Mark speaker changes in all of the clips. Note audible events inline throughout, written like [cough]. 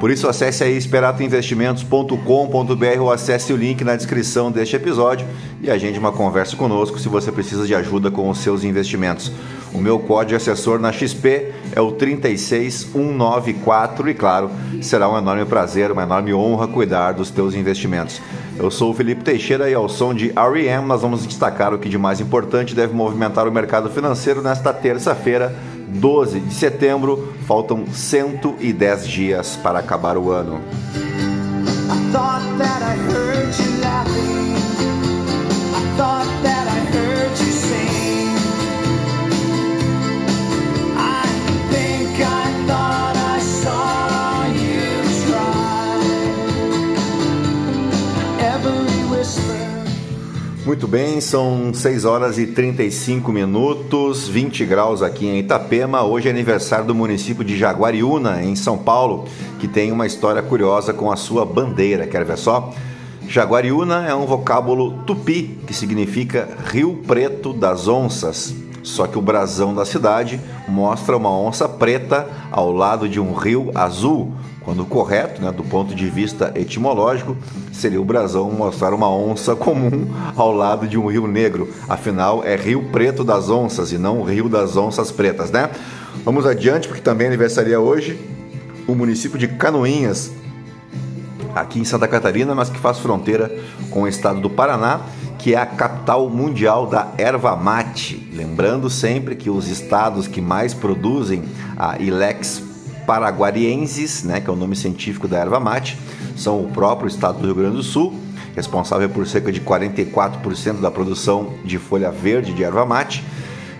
Speaker 1: Por isso, acesse aí esperatoinvestimentos.com.br ou acesse o link na descrição deste episódio e agende uma conversa conosco se você precisa de ajuda com os seus investimentos. O meu código assessor na XP é o 36194 e, claro, será um enorme prazer, uma enorme honra cuidar dos teus investimentos. Eu sou o Felipe Teixeira e ao som de R.E.M. nós vamos destacar o que de mais importante deve movimentar o mercado financeiro nesta terça-feira, 12 de setembro. Faltam 110 dias para acabar o ano. Muito bem, são 6 horas e 35 minutos, 20 graus aqui em Itapema. Hoje é aniversário do município de Jaguariúna, em São Paulo, que tem uma história curiosa com a sua bandeira. Quer ver só? Jaguariúna é um vocábulo tupi, que significa Rio Preto das Onças. Só que o brasão da cidade mostra uma onça preta ao lado de um rio azul, quando correto, né, do ponto de vista etimológico, seria o brasão mostrar uma onça [laughs] comum ao lado de um rio negro. Afinal, é Rio Preto das Onças e não Rio das Onças Pretas, né? Vamos adiante, porque também aniversaria hoje o município de Canoinhas, aqui em Santa Catarina, mas que faz fronteira com o estado do Paraná, que é a capital mundial da erva mate. Lembrando sempre que os estados que mais produzem a Ilex paraguarienses, né, que é o nome científico da erva mate, são o próprio estado do Rio Grande do Sul, responsável por cerca de 44% da produção de folha verde de erva mate.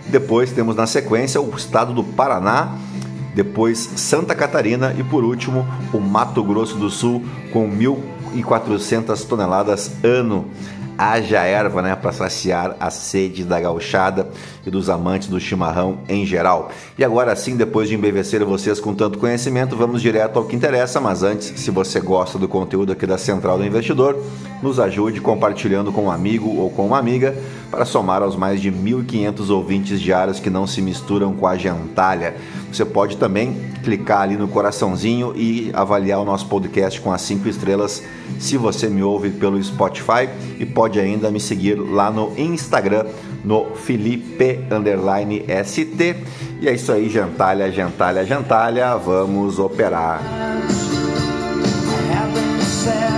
Speaker 1: Depois temos na sequência o estado do Paraná, depois Santa Catarina e por último o Mato Grosso do Sul com 1.400 toneladas ano haja erva, né, para saciar a sede da gauchada e dos amantes do chimarrão em geral. E agora sim, depois de embevecer vocês com tanto conhecimento, vamos direto ao que interessa, mas antes, se você gosta do conteúdo aqui da Central do Investidor, nos ajude compartilhando com um amigo ou com uma amiga para somar aos mais de 1.500 ouvintes diários que não se misturam com a gentalha. Você pode também clicar ali no coraçãozinho e avaliar o nosso podcast com as 5 estrelas se você me ouve pelo Spotify e pode ainda me seguir lá no Instagram no Felipe ST. E é isso aí, gentalha, gentalha, gentalha, vamos operar. Muito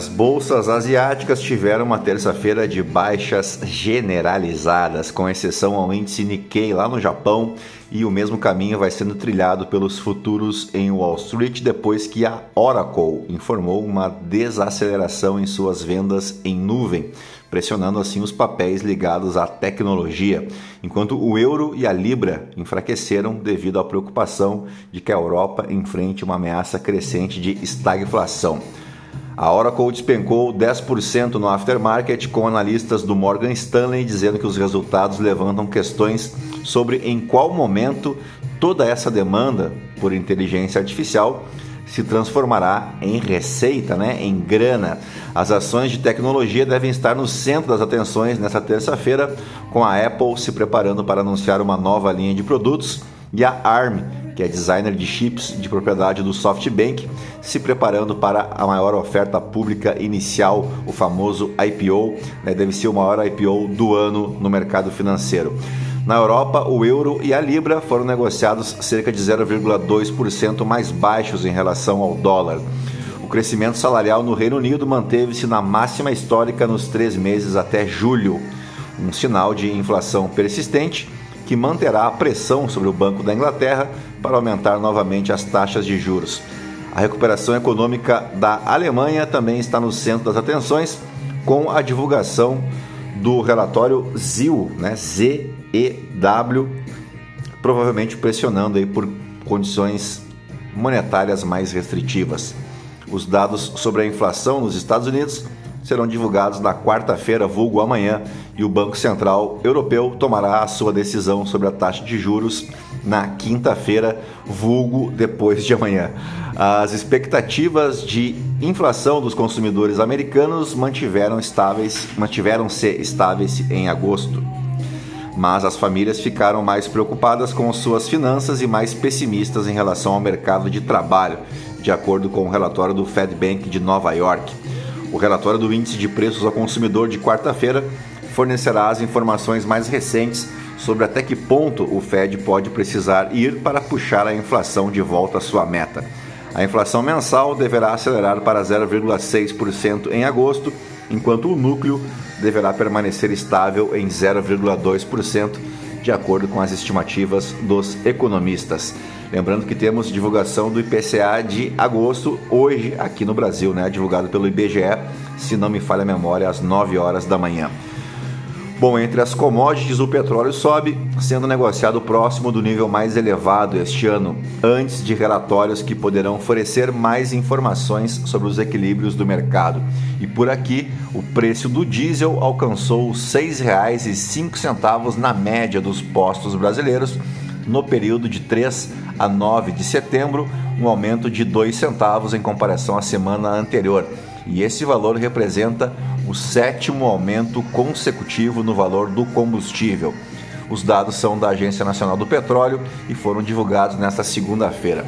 Speaker 1: as bolsas asiáticas tiveram uma terça-feira de baixas generalizadas, com exceção ao índice Nikkei lá no Japão, e o mesmo caminho vai sendo trilhado pelos futuros em Wall Street depois que a Oracle informou uma desaceleração em suas vendas em nuvem, pressionando assim os papéis ligados à tecnologia, enquanto o euro e a libra enfraqueceram devido à preocupação de que a Europa enfrente uma ameaça crescente de estagflação. A Oracle despencou 10% no aftermarket, com analistas do Morgan Stanley dizendo que os resultados levantam questões sobre em qual momento toda essa demanda por inteligência artificial se transformará em receita, né, em grana. As ações de tecnologia devem estar no centro das atenções nesta terça-feira, com a Apple se preparando para anunciar uma nova linha de produtos e a ARM que é designer de chips de propriedade do SoftBank, se preparando para a maior oferta pública inicial, o famoso IPO, né, deve ser o maior IPO do ano no mercado financeiro. Na Europa, o euro e a libra foram negociados cerca de 0,2% mais baixos em relação ao dólar. O crescimento salarial no Reino Unido manteve-se na máxima histórica nos três meses até julho, um sinal de inflação persistente que manterá a pressão sobre o Banco da Inglaterra para aumentar novamente as taxas de juros. A recuperação econômica da Alemanha também está no centro das atenções, com a divulgação do relatório ZEW, né, Z-E-W, provavelmente pressionando aí por condições monetárias mais restritivas. Os dados sobre a inflação nos Estados Unidos serão divulgados na quarta-feira, vulgo amanhã, e o Banco Central Europeu tomará a sua decisão sobre a taxa de juros na quinta-feira, vulgo depois de amanhã. As expectativas de inflação dos consumidores americanos mantiveram estáveis, mantiveram-se estáveis em agosto. Mas as famílias ficaram mais preocupadas com suas finanças e mais pessimistas em relação ao mercado de trabalho, de acordo com o relatório do Fed Bank de Nova York. O relatório do Índice de Preços ao Consumidor de quarta-feira fornecerá as informações mais recentes sobre até que ponto o Fed pode precisar ir para puxar a inflação de volta à sua meta. A inflação mensal deverá acelerar para 0,6% em agosto, enquanto o núcleo deverá permanecer estável em 0,2%, de acordo com as estimativas dos economistas. Lembrando que temos divulgação do IPCA de agosto, hoje aqui no Brasil, né? divulgado pelo IBGE, se não me falha a memória, às 9 horas da manhã. Bom, entre as commodities, o petróleo sobe, sendo negociado próximo do nível mais elevado este ano, antes de relatórios que poderão oferecer mais informações sobre os equilíbrios do mercado. E por aqui, o preço do diesel alcançou R$ 6,05 na média dos postos brasileiros no período de 3 a 9 de setembro, um aumento de 2 centavos em comparação à semana anterior. E esse valor representa o sétimo aumento consecutivo no valor do combustível. Os dados são da Agência Nacional do Petróleo e foram divulgados nesta segunda-feira.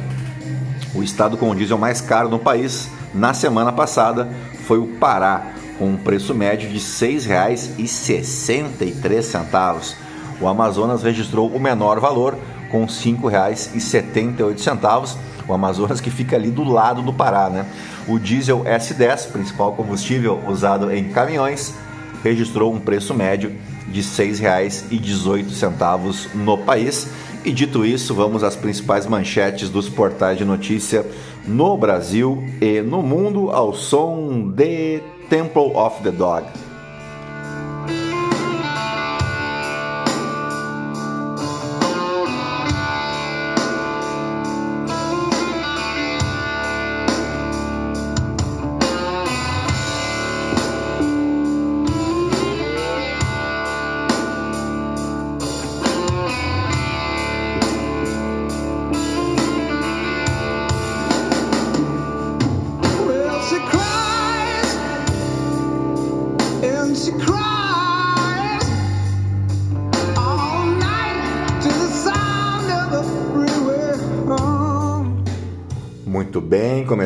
Speaker 1: O estado com o diesel mais caro no país na semana passada foi o Pará, com um preço médio de R$ 6,63. O Amazonas registrou o menor valor, com R$ 5,78. O Amazonas que fica ali do lado do Pará, né? O diesel S10, principal combustível usado em caminhões, registrou um preço médio de R$ 6,18 no país. E dito isso, vamos às principais manchetes dos portais de notícia no Brasil e no mundo ao som de Temple of the Dog.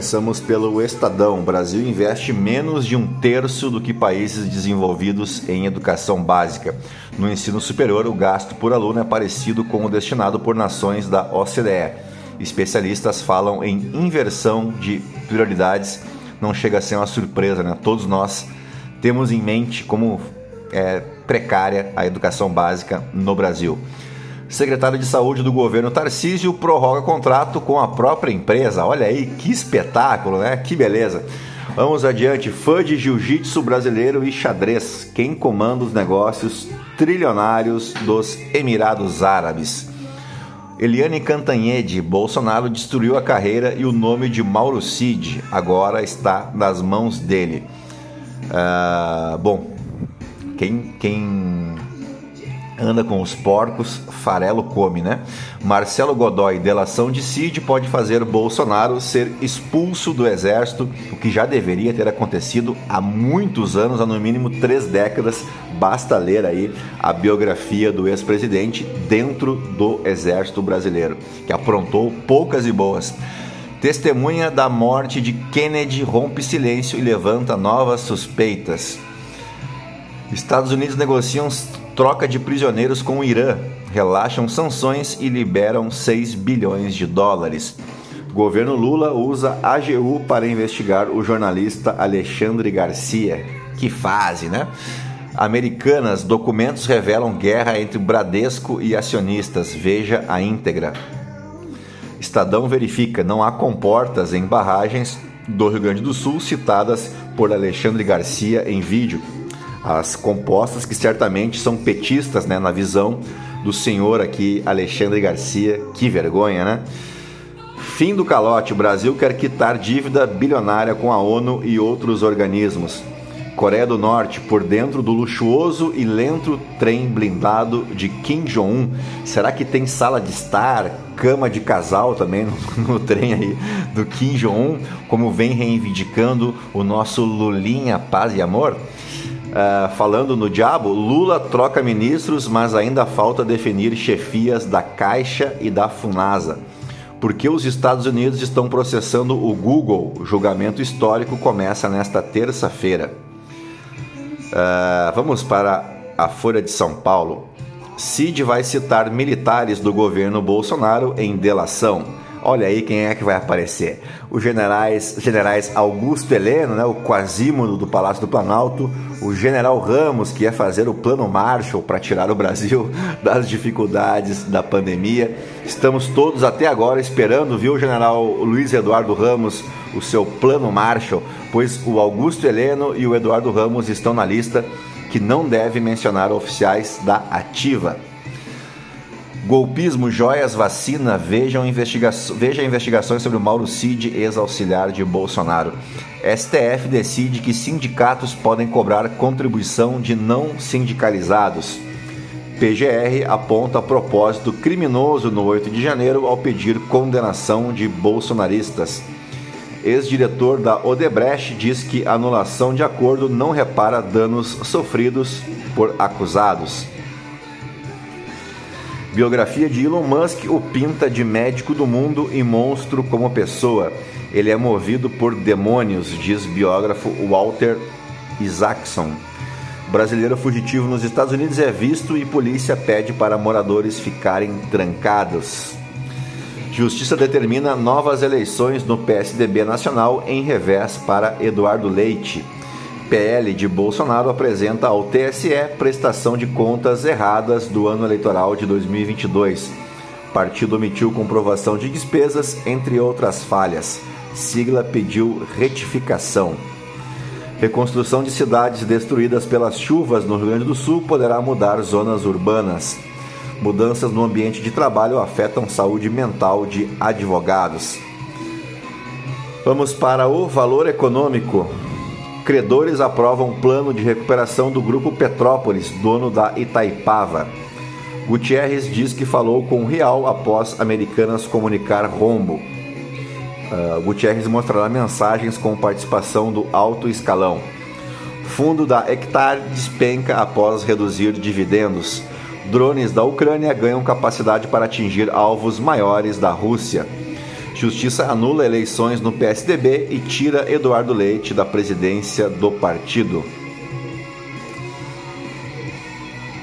Speaker 1: Começamos pelo Estadão. O Brasil investe menos de um terço do que países desenvolvidos em educação básica. No ensino superior, o gasto por aluno é parecido com o destinado por nações da OCDE. Especialistas falam em inversão de prioridades. Não chega a ser uma surpresa, né? Todos nós temos em mente como é precária a educação básica no Brasil. Secretário de Saúde do governo Tarcísio prorroga contrato com a própria empresa. Olha aí, que espetáculo, né? Que beleza. Vamos adiante. Fã de jiu-jitsu brasileiro e xadrez. Quem comanda os negócios trilionários dos Emirados Árabes? Eliane Cantanhede, Bolsonaro destruiu a carreira e o nome de Mauro Cid agora está nas mãos dele. Uh, bom, quem, quem anda com os porcos, farelo come, né? Marcelo Godoy, delação de Cid pode fazer Bolsonaro ser expulso do exército, o que já deveria ter acontecido há muitos anos, há no mínimo três décadas. Basta ler aí a biografia do ex-presidente dentro do exército brasileiro, que aprontou poucas e boas. Testemunha da morte de Kennedy rompe silêncio e levanta novas suspeitas. Estados Unidos negociam troca de prisioneiros com o Irã, relaxam sanções e liberam 6 bilhões de dólares. Governo Lula usa AGU para investigar o jornalista Alexandre Garcia. Que fase, né? Americanas, documentos revelam guerra entre Bradesco e acionistas. Veja a íntegra. Estadão verifica, não há comportas em barragens do Rio Grande do Sul citadas por Alexandre Garcia em vídeo. As compostas que certamente são petistas, né, na visão do senhor aqui Alexandre Garcia. Que vergonha, né? Fim do calote. O Brasil quer quitar dívida bilionária com a ONU e outros organismos. Coreia do Norte, por dentro do luxuoso e lento trem blindado de Kim Jong-un. Será que tem sala de estar, cama de casal também no, [laughs] no trem aí do Kim Jong-un, como vem reivindicando o nosso Lulinha Paz e Amor? Uh, falando no diabo, Lula troca ministros, mas ainda falta definir chefias da Caixa e da Funasa. Porque os Estados Unidos estão processando o Google. O julgamento histórico começa nesta terça-feira. Uh, vamos para a Folha de São Paulo. Cid vai citar militares do governo Bolsonaro em delação. Olha aí quem é que vai aparecer. Os generais, generais Augusto Heleno, né, o quasímodo do Palácio do Planalto, o general Ramos, que ia fazer o plano Marshall para tirar o Brasil [laughs] das dificuldades da pandemia. Estamos todos até agora esperando, viu, general Luiz Eduardo Ramos, o seu plano Marshall, pois o Augusto Heleno e o Eduardo Ramos estão na lista que não deve mencionar oficiais da ativa. Golpismo, joias, vacina, vejam investiga veja investigações sobre o Mauro Cid, ex-auxiliar de Bolsonaro. STF decide que sindicatos podem cobrar contribuição de não sindicalizados. PGR aponta propósito criminoso no 8 de janeiro ao pedir condenação de bolsonaristas. Ex-diretor da Odebrecht diz que anulação de acordo não repara danos sofridos por acusados. Biografia de Elon Musk o pinta de médico do mundo e monstro como pessoa. Ele é movido por demônios, diz biógrafo Walter Isaacson. Brasileiro fugitivo nos Estados Unidos é visto e polícia pede para moradores ficarem trancados. Justiça determina novas eleições no PSDB nacional em revés para Eduardo Leite. PL de Bolsonaro apresenta ao TSE prestação de contas erradas do ano eleitoral de 2022. Partido omitiu comprovação de despesas, entre outras falhas. Sigla pediu retificação. Reconstrução de cidades destruídas pelas chuvas no Rio Grande do Sul poderá mudar zonas urbanas. Mudanças no ambiente de trabalho afetam saúde mental de advogados. Vamos para o valor econômico. Credores aprovam plano de recuperação do Grupo Petrópolis, dono da Itaipava. Gutierrez diz que falou com Real após Americanas comunicar rombo. Uh, Gutierrez mostrará mensagens com participação do alto escalão. Fundo da Hectare despenca após reduzir dividendos. Drones da Ucrânia ganham capacidade para atingir alvos maiores da Rússia. Justiça anula eleições no PSDB e tira Eduardo Leite da presidência do partido.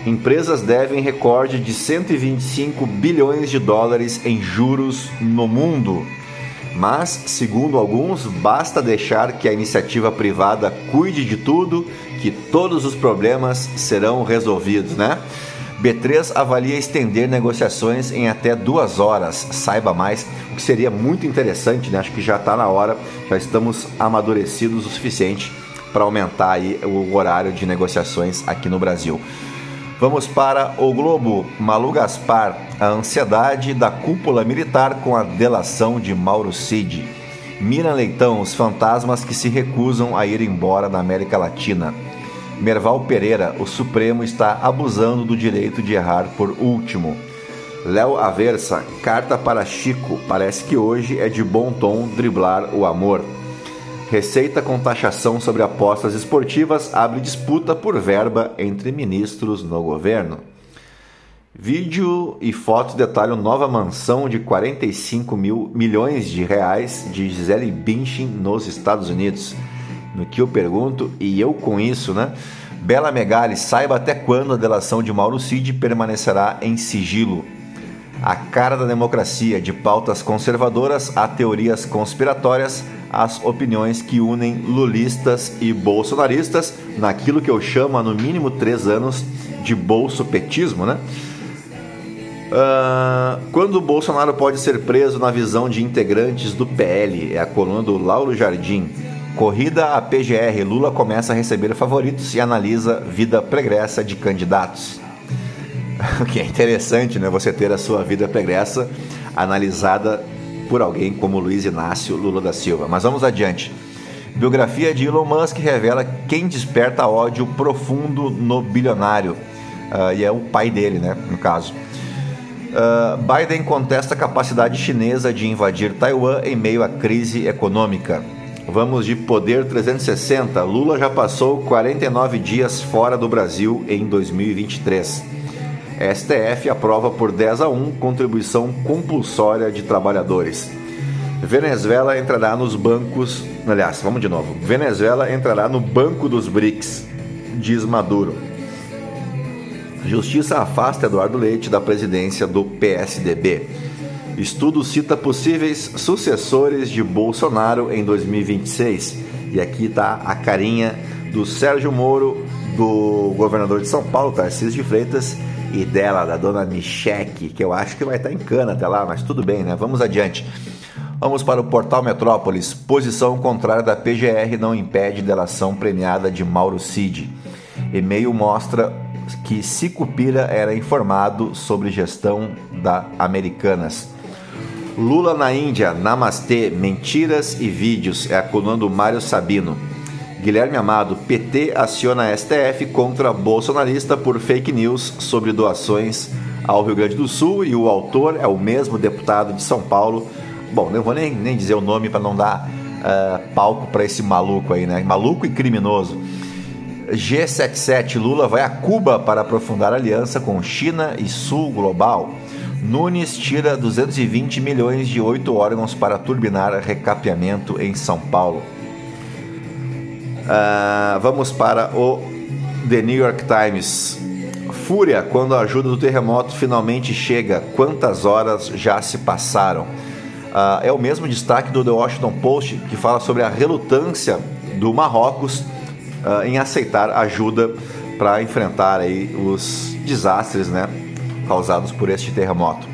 Speaker 1: Empresas devem recorde de 125 bilhões de dólares em juros no mundo. Mas, segundo alguns, basta deixar que a iniciativa privada cuide de tudo, que todos os problemas serão resolvidos, né? B3 avalia estender negociações em até duas horas. Saiba mais, o que seria muito interessante, né? Acho que já está na hora, já estamos amadurecidos o suficiente para aumentar aí o horário de negociações aqui no Brasil. Vamos para o Globo. Malu Gaspar, a ansiedade da cúpula militar com a delação de Mauro Cid. Mira Leitão, os fantasmas que se recusam a ir embora da América Latina. Merval Pereira, o Supremo está abusando do direito de errar por último. Léo Aversa, carta para Chico, parece que hoje é de bom tom driblar o amor. Receita com taxação sobre apostas esportivas abre disputa por verba entre ministros no governo. Vídeo e foto detalham nova mansão de 45 mil milhões de reais de Gisele Bündchen nos Estados Unidos no que eu pergunto, e eu com isso, né? Bela Megali, saiba até quando a delação de Mauro Cid permanecerá em sigilo. a cara da democracia, de pautas conservadoras a teorias conspiratórias, as opiniões que unem lulistas e bolsonaristas naquilo que eu chamo há no mínimo três anos de bolsopetismo, né? Uh, quando o Bolsonaro pode ser preso na visão de integrantes do PL, é a coluna do Lauro Jardim. Corrida a PGR, Lula começa a receber favoritos e analisa vida pregressa de candidatos. [laughs] O que é interessante, né? Você ter a sua vida pregressa analisada por alguém como Luiz Inácio Lula da Silva. Mas vamos adiante. Biografia de Elon Musk revela quem desperta ódio profundo no bilionário. Uh, e é o pai dele, né? No caso. Uh, Biden contesta a capacidade chinesa de invadir Taiwan em meio à crise econômica. Vamos de poder 360. Lula já passou 49 dias fora do Brasil em 2023. STF aprova por 10 a 1 contribuição compulsória de trabalhadores. Venezuela entrará nos bancos. Aliás, vamos de novo. Venezuela entrará no banco dos BRICS, diz Maduro. Justiça afasta Eduardo Leite da presidência do PSDB. Estudo cita possíveis sucessores de Bolsonaro em 2026. E aqui está a carinha do Sérgio Moro, do governador de São Paulo, Tarcísio de Freitas, e dela, da dona Micheque, que eu acho que vai estar em cana até lá, mas tudo bem, né? Vamos adiante. Vamos para o portal Metrópolis. Posição contrária da PGR não impede delação premiada de Mauro Cid. E-mail mostra que Sicupira era informado sobre gestão da Americanas. Lula na Índia, Namastê, mentiras e vídeos, é a coluna do Mário Sabino. Guilherme Amado, PT aciona STF contra bolsonarista por fake news sobre doações ao Rio Grande do Sul e o autor é o mesmo deputado de São Paulo. Bom, não vou nem, nem dizer o nome para não dar uh, palco para esse maluco aí, né? Maluco e criminoso. G77 Lula vai a Cuba para aprofundar aliança com China e Sul Global. Nunes tira 220 milhões de oito órgãos para turbinar recapeamento em São Paulo. Uh, vamos para o The New York Times. Fúria quando a ajuda do terremoto finalmente chega. Quantas horas já se passaram? Uh, é o mesmo destaque do The Washington Post que fala sobre a relutância do Marrocos uh, em aceitar ajuda para enfrentar aí os desastres, né, causados por este terremoto.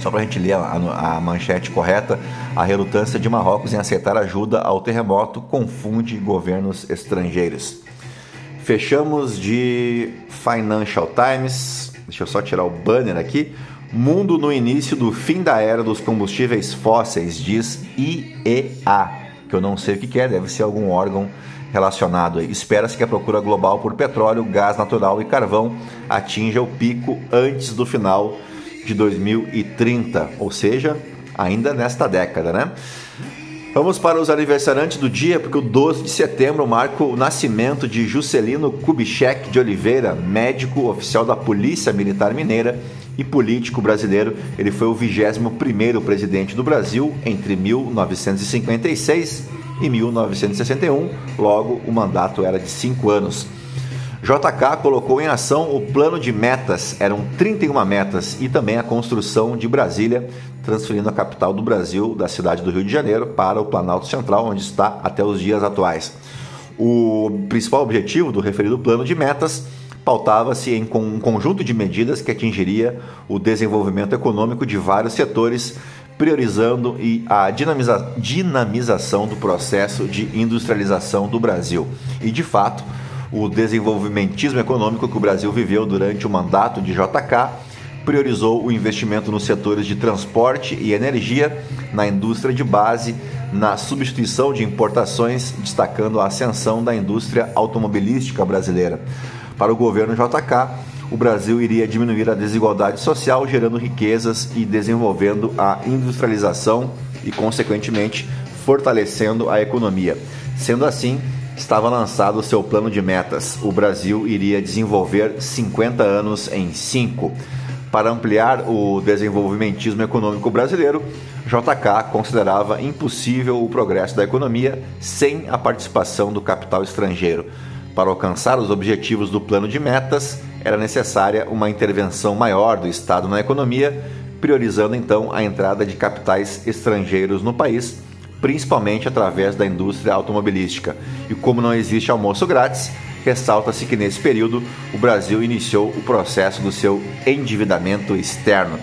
Speaker 1: Só para a gente ler a, a manchete correta, a relutância de Marrocos em aceitar ajuda ao terremoto confunde governos estrangeiros. Fechamos de Financial Times. Deixa eu só tirar o banner aqui. Mundo no início do fim da era dos combustíveis fósseis, diz IEA, que eu não sei o que é, deve ser algum órgão relacionado. Espera-se que a procura global por petróleo, gás natural e carvão atinja o pico antes do final de 2030, ou seja, ainda nesta década, né? Vamos para os aniversariantes do dia, porque o 12 de setembro marca o nascimento de Juscelino Kubitschek de Oliveira, médico oficial da Polícia Militar Mineira e político brasileiro. Ele foi o 21º presidente do Brasil entre 1956 e 1961, logo o mandato era de cinco anos. JK colocou em ação o plano de metas, eram 31 metas, e também a construção de Brasília, transferindo a capital do Brasil da cidade do Rio de Janeiro para o Planalto Central, onde está até os dias atuais. O principal objetivo do referido plano de metas pautava-se em um conjunto de medidas que atingiria o desenvolvimento econômico de vários setores, priorizando a dinamiza dinamização do processo de industrialização do Brasil. E de fato, o desenvolvimentismo econômico que o Brasil viveu durante o mandato de JK priorizou o investimento nos setores de transporte e energia, na indústria de base, na substituição de importações, destacando a ascensão da indústria automobilística brasileira. Para o governo JK, o Brasil iria diminuir a desigualdade social, gerando riquezas e desenvolvendo a industrialização e, consequentemente, fortalecendo a economia. Sendo assim, estava lançado o seu plano de metas. O Brasil iria desenvolver 50 anos em 5. Para ampliar o desenvolvimentismo econômico brasileiro, JK considerava impossível o progresso da economia sem a participação do capital estrangeiro. Para alcançar os objetivos do plano de metas, era necessária uma intervenção maior do Estado na economia, priorizando então a entrada de capitais estrangeiros no país, principalmente através da indústria automobilística. E como não existe almoço grátis, ressalta-se que nesse período o Brasil iniciou o processo do seu endividamento externo.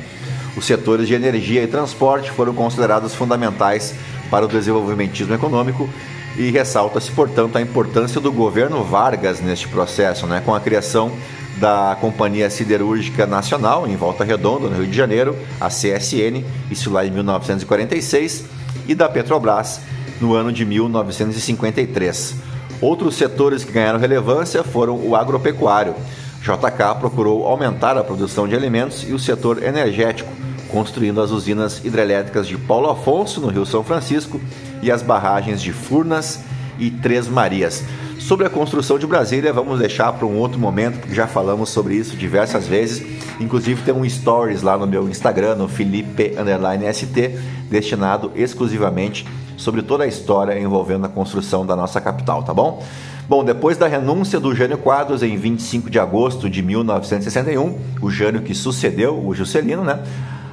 Speaker 1: Os setores de energia e transporte foram considerados fundamentais para o desenvolvimentismo econômico e ressalta-se, portanto, a importância do governo Vargas neste processo, né, com a criação da Companhia Siderúrgica Nacional em Volta Redonda, no Rio de Janeiro, a CSN, isso lá em 1946, e da Petrobras no ano de 1953. Outros setores que ganharam relevância foram o agropecuário. JK procurou aumentar a produção de alimentos e o setor energético, construindo as usinas hidrelétricas de Paulo Afonso, no Rio São Francisco, e as barragens de Furnas e Três Marias. Sobre a construção de Brasília, vamos deixar para um outro momento, porque já falamos sobre isso diversas vezes. Inclusive tem um stories lá no meu Instagram, no Felipe_ST, destinado exclusivamente sobre toda a história envolvendo a construção da nossa capital, tá bom? Bom, depois da renúncia do Jânio Quadros em 25 de agosto de 1961, o Jânio que sucedeu o Juscelino, né?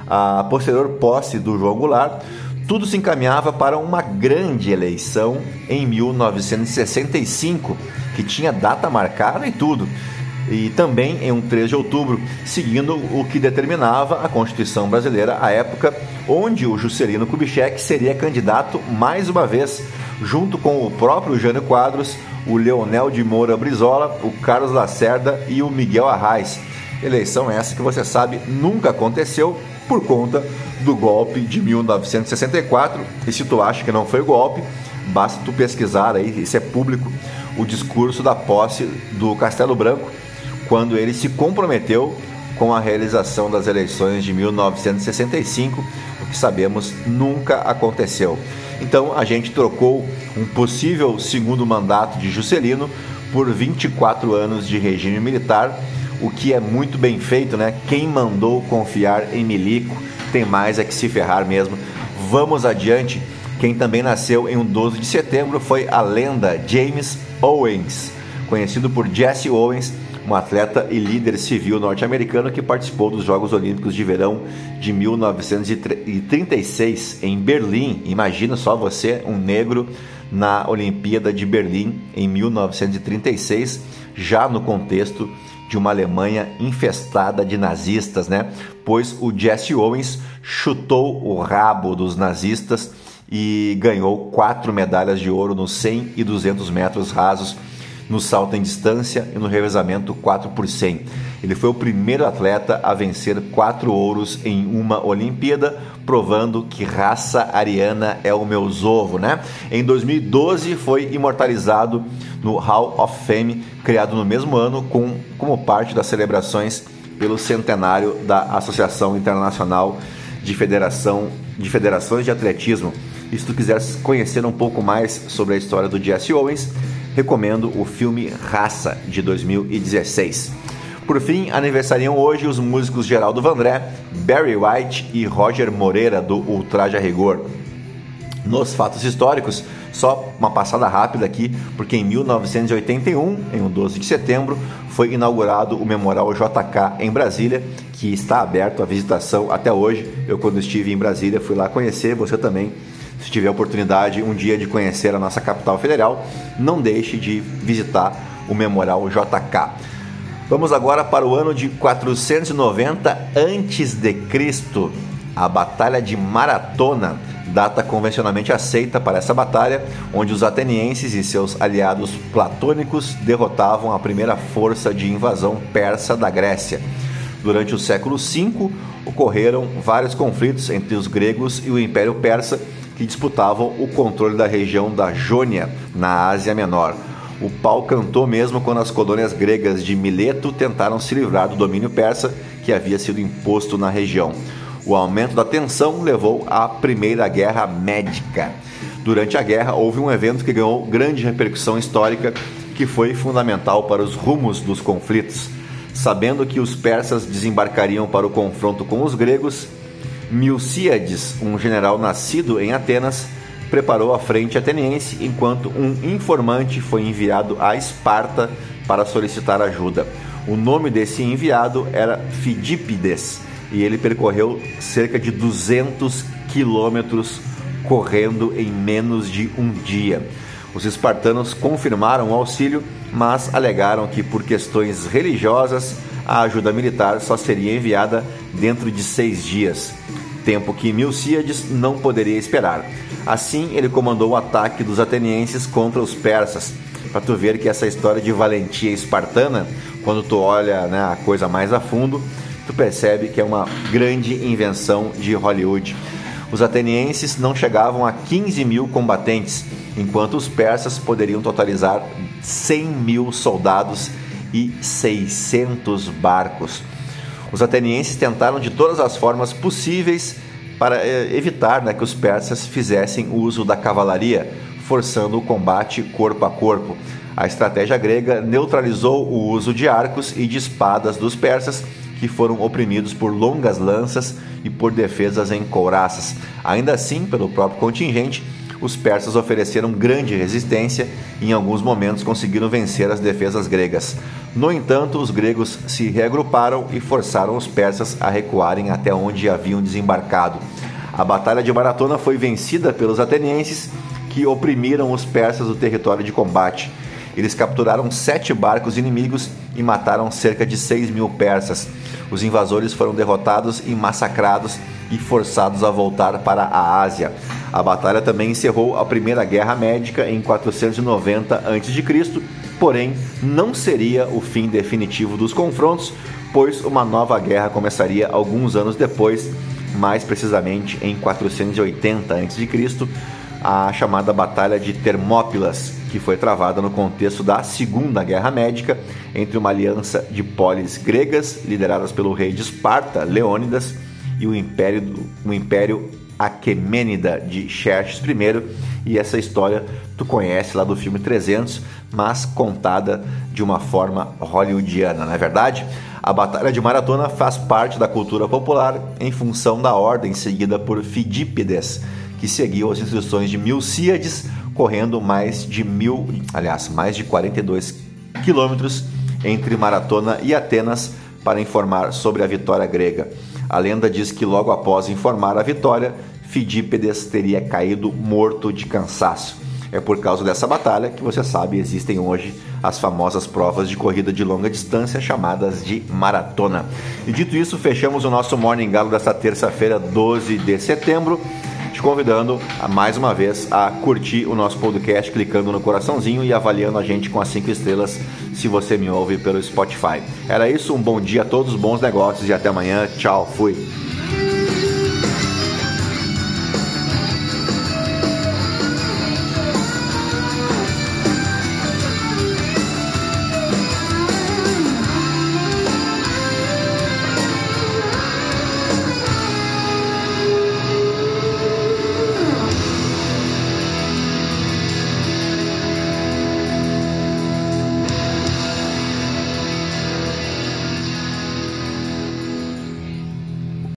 Speaker 1: A posterior posse do João Goulart, tudo se encaminhava para uma grande eleição em 1965, que tinha data marcada e tudo. E também em um 3 de outubro, seguindo o que determinava a Constituição brasileira à época, onde o Juscelino Kubitschek seria candidato mais uma vez, junto com o próprio Jânio Quadros, o Leonel de Moura Brizola, o Carlos Lacerda e o Miguel Arraes. Eleição essa que você sabe nunca aconteceu por conta do golpe de 1964. E se tu acha que não foi golpe, basta tu pesquisar aí, isso é público, o discurso da posse do Castelo Branco, quando ele se comprometeu com a realização das eleições de 1965, o que sabemos nunca aconteceu. Então a gente trocou um possível segundo mandato de Juscelino por 24 anos de regime militar o que é muito bem feito, né? Quem mandou confiar em Milico tem mais é que se ferrar mesmo. Vamos adiante. Quem também nasceu em um 12 de setembro foi a lenda James Owens, conhecido por Jesse Owens, um atleta e líder civil norte-americano que participou dos Jogos Olímpicos de Verão de 1936 em Berlim. Imagina só você, um negro, na Olimpíada de Berlim em 1936, já no contexto de uma Alemanha infestada de nazistas, né? Pois o Jesse Owens chutou o rabo dos nazistas e ganhou quatro medalhas de ouro nos 100 e 200 metros rasos, no salto em distância e no revezamento 4 por 100. Ele foi o primeiro atleta a vencer quatro ouros em uma Olimpíada, provando que raça ariana é o meu zovo, né? Em 2012 foi imortalizado no Hall of Fame, criado no mesmo ano com, como parte das celebrações pelo centenário da Associação Internacional de, Federação, de Federações de Atletismo. E se tu quiser conhecer um pouco mais sobre a história do Jesse Owens, recomendo o filme Raça, de 2016. Por fim, aniversariam hoje os músicos Geraldo Vandré, Barry White e Roger Moreira, do Ultraja Rigor. Nos fatos históricos, só uma passada rápida aqui, porque em 1981, em 12 de setembro, foi inaugurado o Memorial JK em Brasília, que está aberto à visitação até hoje. Eu, quando estive em Brasília, fui lá conhecer, você também se tiver oportunidade um dia de conhecer a nossa capital federal, não deixe de visitar o Memorial JK. Vamos agora para o ano de 490 a.C., a Batalha de Maratona, data convencionalmente aceita para essa batalha, onde os atenienses e seus aliados platônicos derrotavam a primeira força de invasão persa da Grécia. Durante o século V, ocorreram vários conflitos entre os gregos e o Império Persa, que disputavam o controle da região da Jônia, na Ásia Menor. O pau cantou mesmo quando as colônias gregas de Mileto tentaram se livrar do domínio persa que havia sido imposto na região. O aumento da tensão levou à Primeira Guerra Médica. Durante a guerra, houve um evento que ganhou grande repercussão histórica, que foi fundamental para os rumos dos conflitos. Sabendo que os persas desembarcariam para o confronto com os gregos, Milcíades, um general nascido em Atenas, preparou a frente ateniense, enquanto um informante foi enviado a Esparta para solicitar ajuda. O nome desse enviado era Fidípides e ele percorreu cerca de 200 quilômetros correndo em menos de um dia. Os espartanos confirmaram o auxílio, mas alegaram que, por questões religiosas, a ajuda militar só seria enviada dentro de seis dias, tempo que Milcíades não poderia esperar. Assim, ele comandou o ataque dos atenienses contra os persas. Para tu ver que essa história de valentia espartana, quando tu olha né, a coisa mais a fundo, tu percebe que é uma grande invenção de Hollywood. Os atenienses não chegavam a 15 mil combatentes, enquanto os persas poderiam totalizar 100 mil soldados e 600 barcos. Os atenienses tentaram de todas as formas possíveis para eh, evitar né, que os persas fizessem uso da cavalaria, forçando o combate corpo a corpo. A estratégia grega neutralizou o uso de arcos e de espadas dos persas, que foram oprimidos por longas lanças e por defesas em couraças. Ainda assim, pelo próprio contingente, os persas ofereceram grande resistência e em alguns momentos conseguiram vencer as defesas gregas. No entanto, os gregos se reagruparam e forçaram os persas a recuarem até onde haviam desembarcado. A Batalha de Maratona foi vencida pelos atenienses, que oprimiram os persas do território de combate. Eles capturaram sete barcos inimigos e mataram cerca de 6 mil persas. Os invasores foram derrotados e massacrados e forçados a voltar para a Ásia. A batalha também encerrou a Primeira Guerra Médica em 490 a.C., porém não seria o fim definitivo dos confrontos, pois uma nova guerra começaria alguns anos depois, mais precisamente em 480 a.C., a chamada Batalha de Termópilas, que foi travada no contexto da Segunda Guerra Médica entre uma aliança de polis gregas lideradas pelo rei de Esparta, Leônidas, e o Império, o Império Aquemênida de Xerxes I. E essa história tu conhece lá do filme 300, mas contada de uma forma hollywoodiana, não é verdade? A Batalha de Maratona faz parte da cultura popular em função da ordem seguida por Fidípides, que seguiu as instruções de Milcíades, correndo mais de mil, aliás, mais de 42 quilômetros entre Maratona e Atenas para informar sobre a vitória grega. A lenda diz que logo após informar a vitória, Fidípedes teria caído morto de cansaço. É por causa dessa batalha que você sabe existem hoje as famosas provas de corrida de longa distância chamadas de maratona. E dito isso, fechamos o nosso Morning Galo desta terça-feira, 12 de setembro te convidando a, mais uma vez a curtir o nosso podcast clicando no coraçãozinho e avaliando a gente com as cinco estrelas se você me ouve pelo Spotify. Era isso, um bom dia a todos, bons negócios e até amanhã. Tchau, fui.